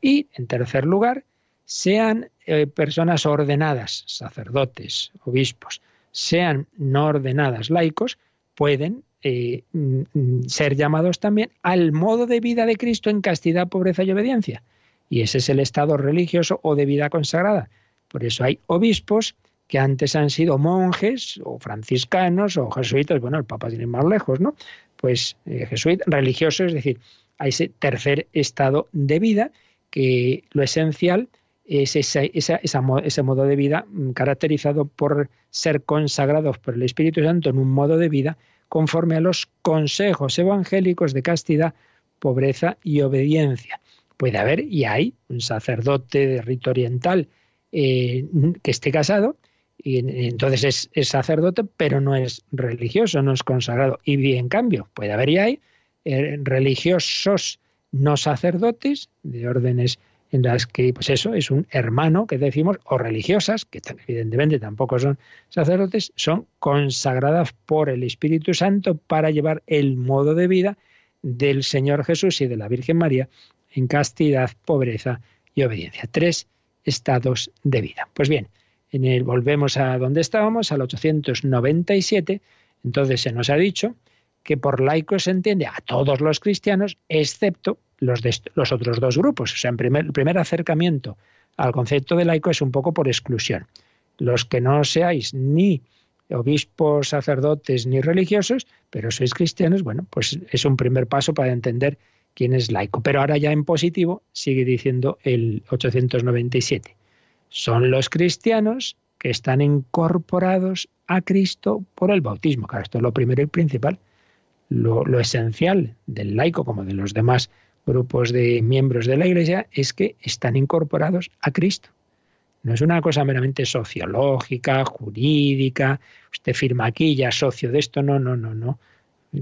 Y, en tercer lugar, sean eh, personas ordenadas, sacerdotes, obispos, sean no ordenadas laicos, pueden eh, mm, ser llamados también al modo de vida de Cristo en castidad, pobreza y obediencia. Y ese es el estado religioso o de vida consagrada. Por eso hay obispos que antes han sido monjes o franciscanos o jesuitas, bueno, el Papa tiene más lejos, ¿no? Pues eh, jesuitas, religiosos, es decir, hay ese tercer estado de vida que lo esencial es ese modo de vida mm, caracterizado por ser consagrados por el Espíritu Santo en un modo de vida conforme a los consejos evangélicos de castidad, pobreza y obediencia. Puede haber, y hay, un sacerdote de rito oriental eh, que esté casado, y entonces es, es, sacerdote, pero no es religioso, no es consagrado. Y en cambio, puede haber y hay eh, religiosos no sacerdotes de órdenes en las que, pues eso, es un hermano que decimos, o religiosas, que evidentemente tampoco son sacerdotes, son consagradas por el Espíritu Santo para llevar el modo de vida del Señor Jesús y de la Virgen María en castidad, pobreza y obediencia. Tres estados de vida. Pues bien, en el, volvemos a donde estábamos, al 897, entonces se nos ha dicho que por laico se entiende a todos los cristianos, excepto los, otros dos grupos. O sea, en primer, el primer acercamiento al concepto de laico es un poco por exclusión. Los que no seáis ni obispos, sacerdotes ni religiosos, pero sois cristianos, bueno, pues es un primer paso para entender quién es laico. Pero ahora ya en positivo sigue diciendo el 897. Son los cristianos que están incorporados a Cristo por el bautismo. Claro, esto es lo primero y principal. Lo, lo esencial del laico como de los demás grupos de miembros de la Iglesia es que están incorporados a Cristo. No es una cosa meramente sociológica, jurídica, usted firma aquí, ya socio de esto, no, no, no, no.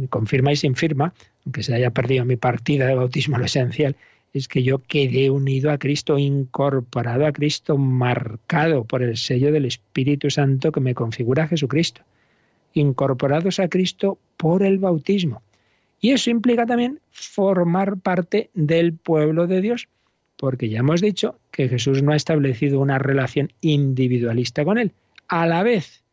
Confirma y sin firma, aunque se haya perdido mi partida de bautismo, lo esencial es que yo quedé unido a Cristo, incorporado a Cristo, marcado por el sello del Espíritu Santo que me configura a Jesucristo. Incorporados a Cristo por el bautismo. Y eso implica también formar parte del pueblo de Dios, porque ya hemos dicho que Jesús no ha establecido una relación individualista con él. A la vez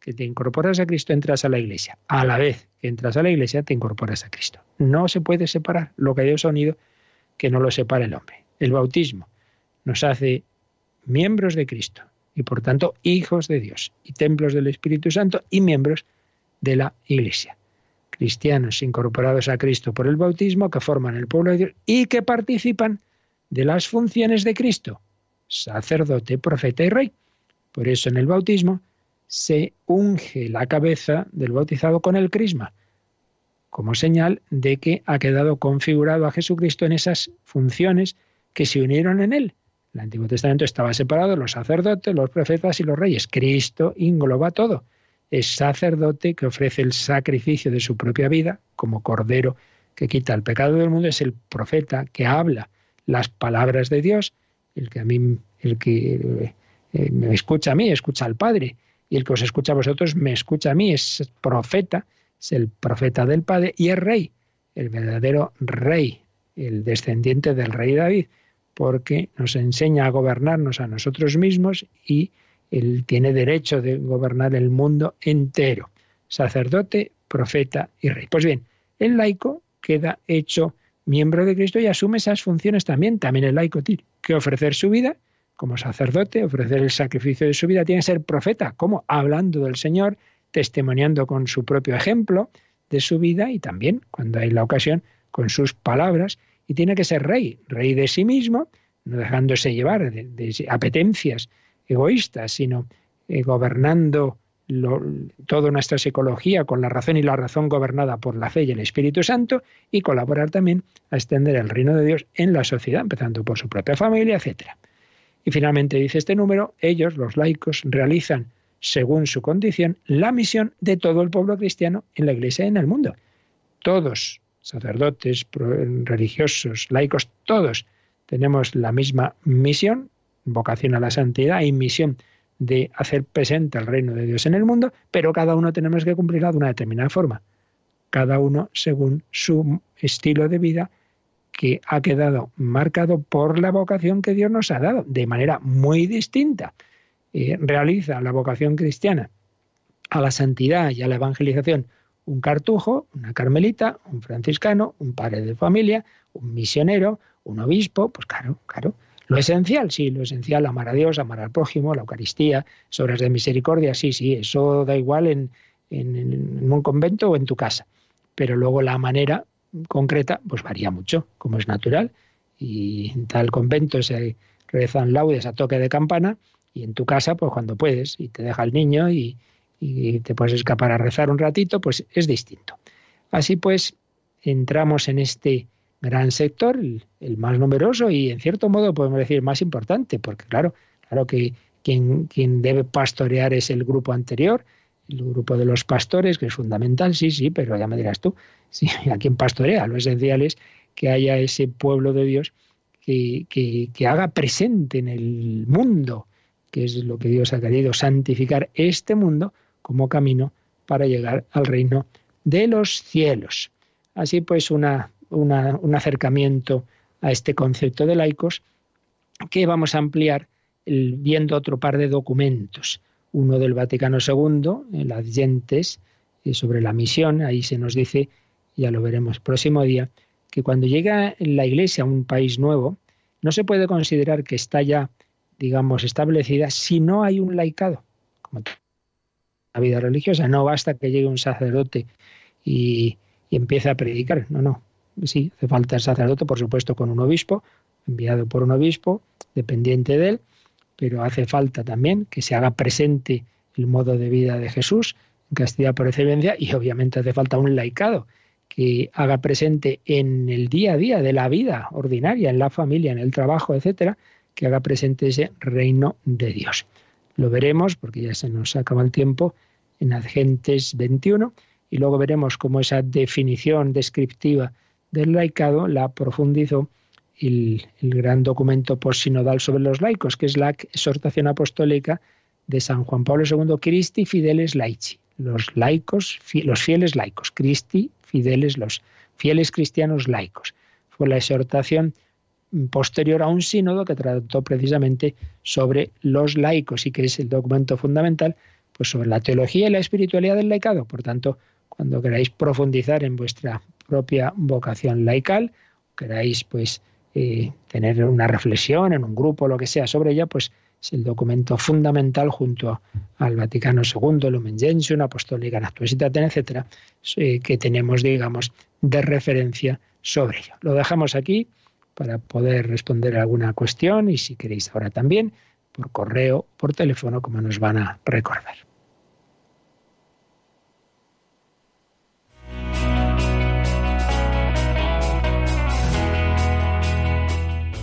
que te incorporas a Cristo, entras a la iglesia. A la vez que entras a la iglesia, te incorporas a Cristo. No se puede separar lo que Dios ha unido, que no lo separe el hombre. El bautismo nos hace miembros de Cristo y por tanto hijos de Dios y templos del Espíritu Santo y miembros de la iglesia cristianos incorporados a Cristo por el bautismo, que forman el pueblo de Dios y que participan de las funciones de Cristo, sacerdote, profeta y rey. Por eso en el bautismo se unge la cabeza del bautizado con el crisma, como señal de que ha quedado configurado a Jesucristo en esas funciones que se unieron en él. El Antiguo Testamento estaba separado, los sacerdotes, los profetas y los reyes. Cristo engloba todo es sacerdote que ofrece el sacrificio de su propia vida como cordero que quita el pecado del mundo, es el profeta que habla las palabras de Dios, el que a mí, el que eh, me escucha a mí, escucha al Padre, y el que os escucha a vosotros me escucha a mí, es profeta, es el profeta del Padre y es rey, el verdadero rey, el descendiente del rey David. porque nos enseña a gobernarnos a nosotros mismos y él tiene derecho de gobernar el mundo entero. Sacerdote, profeta y rey. Pues bien, el laico queda hecho miembro de Cristo y asume esas funciones también. También el laico tiene que ofrecer su vida como sacerdote, ofrecer el sacrificio de su vida, tiene que ser profeta, como hablando del Señor, testimoniando con su propio ejemplo de su vida y también, cuando hay la ocasión, con sus palabras, y tiene que ser rey, rey de sí mismo, no dejándose llevar de, apetencias egoístas, sino eh, gobernando toda nuestra psicología con la razón y la razón gobernada por la fe y el Espíritu Santo y colaborar también a extender el reino de Dios en la sociedad, empezando por su propia familia, etc. Y finalmente dice este número, ellos, los laicos, realizan, según su condición, la misión de todo el pueblo cristiano en la Iglesia y en el mundo. Todos, sacerdotes, religiosos, laicos, todos tenemos la misma misión, vocación a la santidad y misión de hacer presente el reino de Dios en el mundo, pero cada uno tenemos que cumplirla de una determinada forma, cada uno según su estilo de vida que ha quedado marcado por la vocación que Dios nos ha dado, de manera muy distinta. Eh, realiza la vocación cristiana a la santidad y a la evangelización un cartujo, una carmelita, un franciscano, un padre de familia, un misionero, un obispo, pues claro, claro, lo esencial, sí, lo esencial, amar a Dios, amar al prójimo, la Eucaristía, obras de misericordia, sí, sí, eso da igual en, en, un convento o en tu casa. Pero luego la manera concreta, pues varía mucho, como es natural. Y en tal convento se rezan laudes a toque de campana y en tu casa, pues cuando puedes, y te deja el niño y, y te puedes escapar a rezar un ratito, pues es distinto. Así pues, entramos en este gran sector, el, más numeroso y en cierto modo podemos decir más importante, porque claro, claro que quien, quien debe pastorear es el grupo anterior, el grupo de los pastores, que es fundamental, sí, sí, pero ya me dirás tú, sí, a quien pastorea, lo esencial es que haya ese pueblo de Dios que, que, que haga presente en el mundo, que es lo que Dios ha querido, santificar este mundo como camino para llegar al reino de los cielos. Así pues, una un acercamiento a este concepto de laicos que vamos a ampliar viendo otro par de documentos. Uno del Vaticano II, el Adyentes, sobre la misión. Ahí se nos dice, ya lo veremos próximo día, que cuando llega la Iglesia a un país nuevo, no se puede considerar que está ya, digamos, establecida si no hay un laicado. Como la vida religiosa, no basta que llegue un sacerdote y, y empiece a predicar. No, no sí, hace falta el sacerdote, por supuesto, con un obispo, enviado por un obispo, dependiente de él, pero hace falta también que se haga presente el modo de vida de Jesús en castidad por excelencia y obviamente hace falta un laicado que haga presente en el día a día de la vida ordinaria, en la familia, en el trabajo, etcétera, que haga presente ese reino de Dios. Lo veremos, porque ya se nos acaba el tiempo, en Agentes 21, y luego veremos cómo esa definición descriptiva del laicado la profundizó el, gran documento postsinodal sobre los laicos, que es la exhortación apostólica de San Juan Pablo II, Christi Fideles Laici, los laicos, los fieles laicos, Christi Fideles, los fieles cristianos laicos. Fue la exhortación posterior a un sínodo que trató precisamente sobre los laicos y que es el documento fundamental pues sobre la teología y la espiritualidad del laicado. Por tanto, cuando queráis profundizar en vuestra propia vocación laical, queráis pues eh, tener una reflexión en un grupo, lo que sea sobre ella, pues es el documento fundamental junto al Vaticano II, Lumen Gentium, Apostólica Actuositatem, etcétera, eh, que tenemos, digamos, de referencia sobre ello. Lo dejamos aquí para poder responder alguna cuestión y si queréis ahora también, por correo, por teléfono, como nos van a recordar.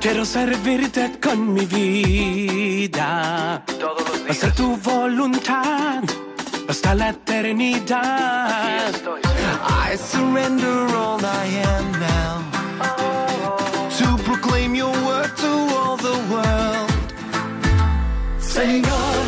Quiero servirte con mi vida. Hacer tu voluntad hasta la eternidad. I surrender all I am now to proclaim your word to all the world. Señor, aquí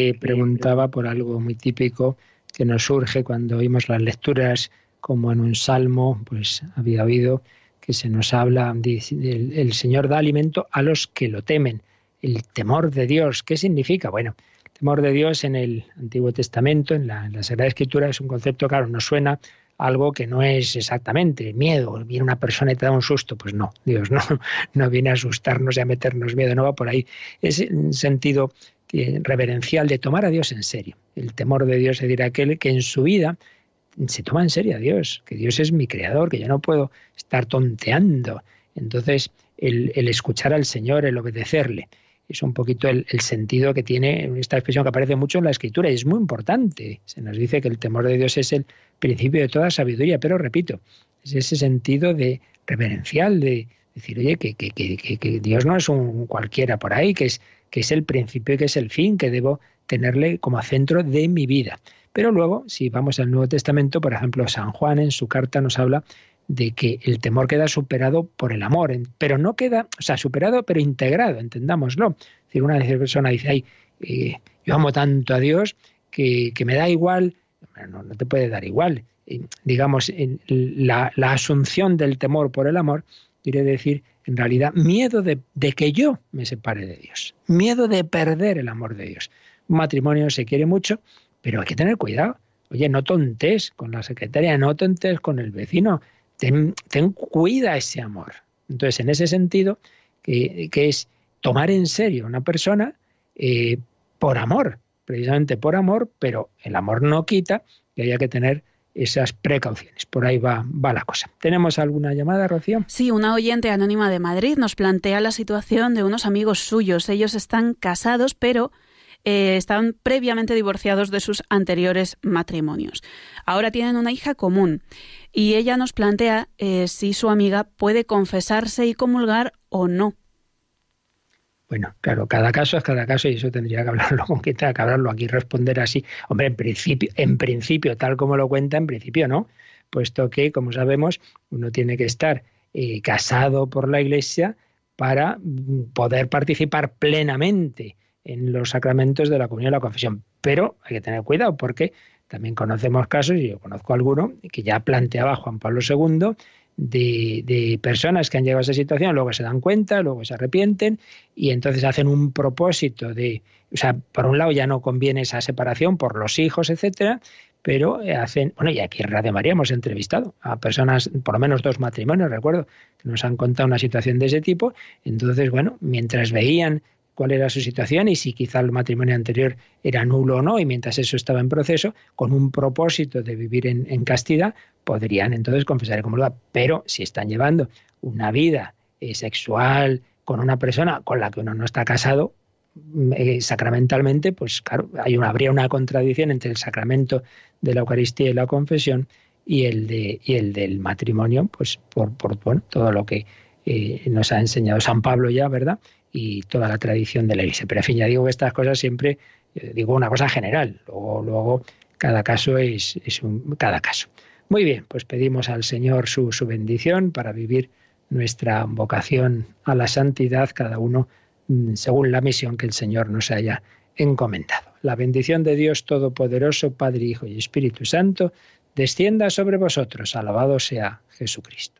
que preguntaba por algo muy típico que nos surge cuando oímos las lecturas, como en un salmo, pues había oído que se nos habla, el, Señor da alimento a los que lo temen. El temor de Dios, ¿qué significa? Bueno, el temor de Dios en el Antiguo Testamento, en la, Sagrada Escritura, es un concepto, claro, nos suena algo que no es exactamente miedo. Viene una persona y te da un susto. Pues no, Dios no, no viene a asustarnos y a meternos miedo, no va por ahí. Es un sentido eh, reverencial de tomar a Dios en serio. El temor de Dios es decir, aquel que en su vida se toma en serio a Dios, que Dios es mi creador, que yo no puedo estar tonteando. Entonces, el, escuchar al Señor, el obedecerle, es un poquito el, el, sentido que tiene esta expresión que aparece mucho en la escritura y es muy importante. Se nos dice que el temor de Dios es el principio de toda sabiduría, pero repito, es ese sentido de reverencial, de decir, oye, que, que, que, que Dios no es un cualquiera por ahí, que es, que es el principio y que es el fin, que debo tenerle como centro de mi vida. Pero luego, si vamos al Nuevo Testamento, por ejemplo, San Juan en su carta nos habla de que el temor queda superado por el amor, pero no queda, o sea, superado pero integrado, entendámoslo. Es decir, una persona dice, ay, eh, yo amo tanto a Dios que, que me da igual, no, no, te puede dar igual. Digamos, la, la, asunción del temor por el amor quiere decir, en realidad, miedo de, que yo me separe de Dios, miedo de perder el amor de Dios. Un matrimonio se quiere mucho, pero hay que tener cuidado. Oye, no tontes con la secretaria, no tontes con el vecino, ten, cuida ese amor. Entonces, en ese sentido, que, que es tomar en serio a una persona eh, por amor, precisamente por amor, pero el amor no quita que haya que tener esas precauciones. Por ahí va, va la cosa. ¿Tenemos alguna llamada, Rocío? Sí, una oyente anónima de Madrid nos plantea la situación de unos amigos suyos. Ellos están casados, pero eh, estaban previamente divorciados de sus anteriores matrimonios. Ahora tienen una hija común y ella nos plantea eh, si su amiga puede confesarse y comulgar o no. Bueno, claro, cada caso es cada caso y eso tendría que hablarlo con quien tenga que hablarlo. Aquí responder así, hombre, en principio, en principio, tal como lo cuenta, en principio no, puesto que, como sabemos, uno tiene que estar eh, casado por la Iglesia para poder participar plenamente en los sacramentos de la comunión y la confesión. Pero hay que tener cuidado porque también conocemos casos, y yo conozco alguno, que ya planteaba Juan Pablo II, de, de, personas que han llegado a esa situación, luego se dan cuenta, luego se arrepienten y entonces hacen un propósito de, o sea, por un lado ya no conviene esa separación por los hijos, etcétera, pero hacen, bueno, y aquí en Radio María hemos entrevistado a personas, por lo menos dos matrimonios, recuerdo, que nos han contado una situación de ese tipo, entonces, bueno, mientras veían cuál era su situación y si quizá el matrimonio anterior era nulo o no, y mientras eso estaba en proceso, con un propósito de vivir en, castidad, podrían entonces confesar como lo Pero si están llevando una vida eh, sexual con una persona con la que uno no está casado, mm, eh, sacramentalmente, pues claro, habría una contradicción entre el sacramento de la Eucaristía y la confesión y el, el del matrimonio, pues por, por bueno, todo lo que eh, nos ha enseñado San Pablo ya, ¿verdad? Y toda la tradición de la Iglesia. Pero en fin, ya digo que estas cosas siempre, eh, digo una cosa general, luego, cada caso es, es un, cada caso. Muy bien, pues pedimos al Señor su, su bendición para vivir nuestra vocación a la santidad, cada uno mm, según la misión que el Señor nos haya encomendado. La bendición de Dios Todopoderoso, Padre, Hijo y Espíritu Santo, descienda sobre vosotros. Alabado sea Jesucristo.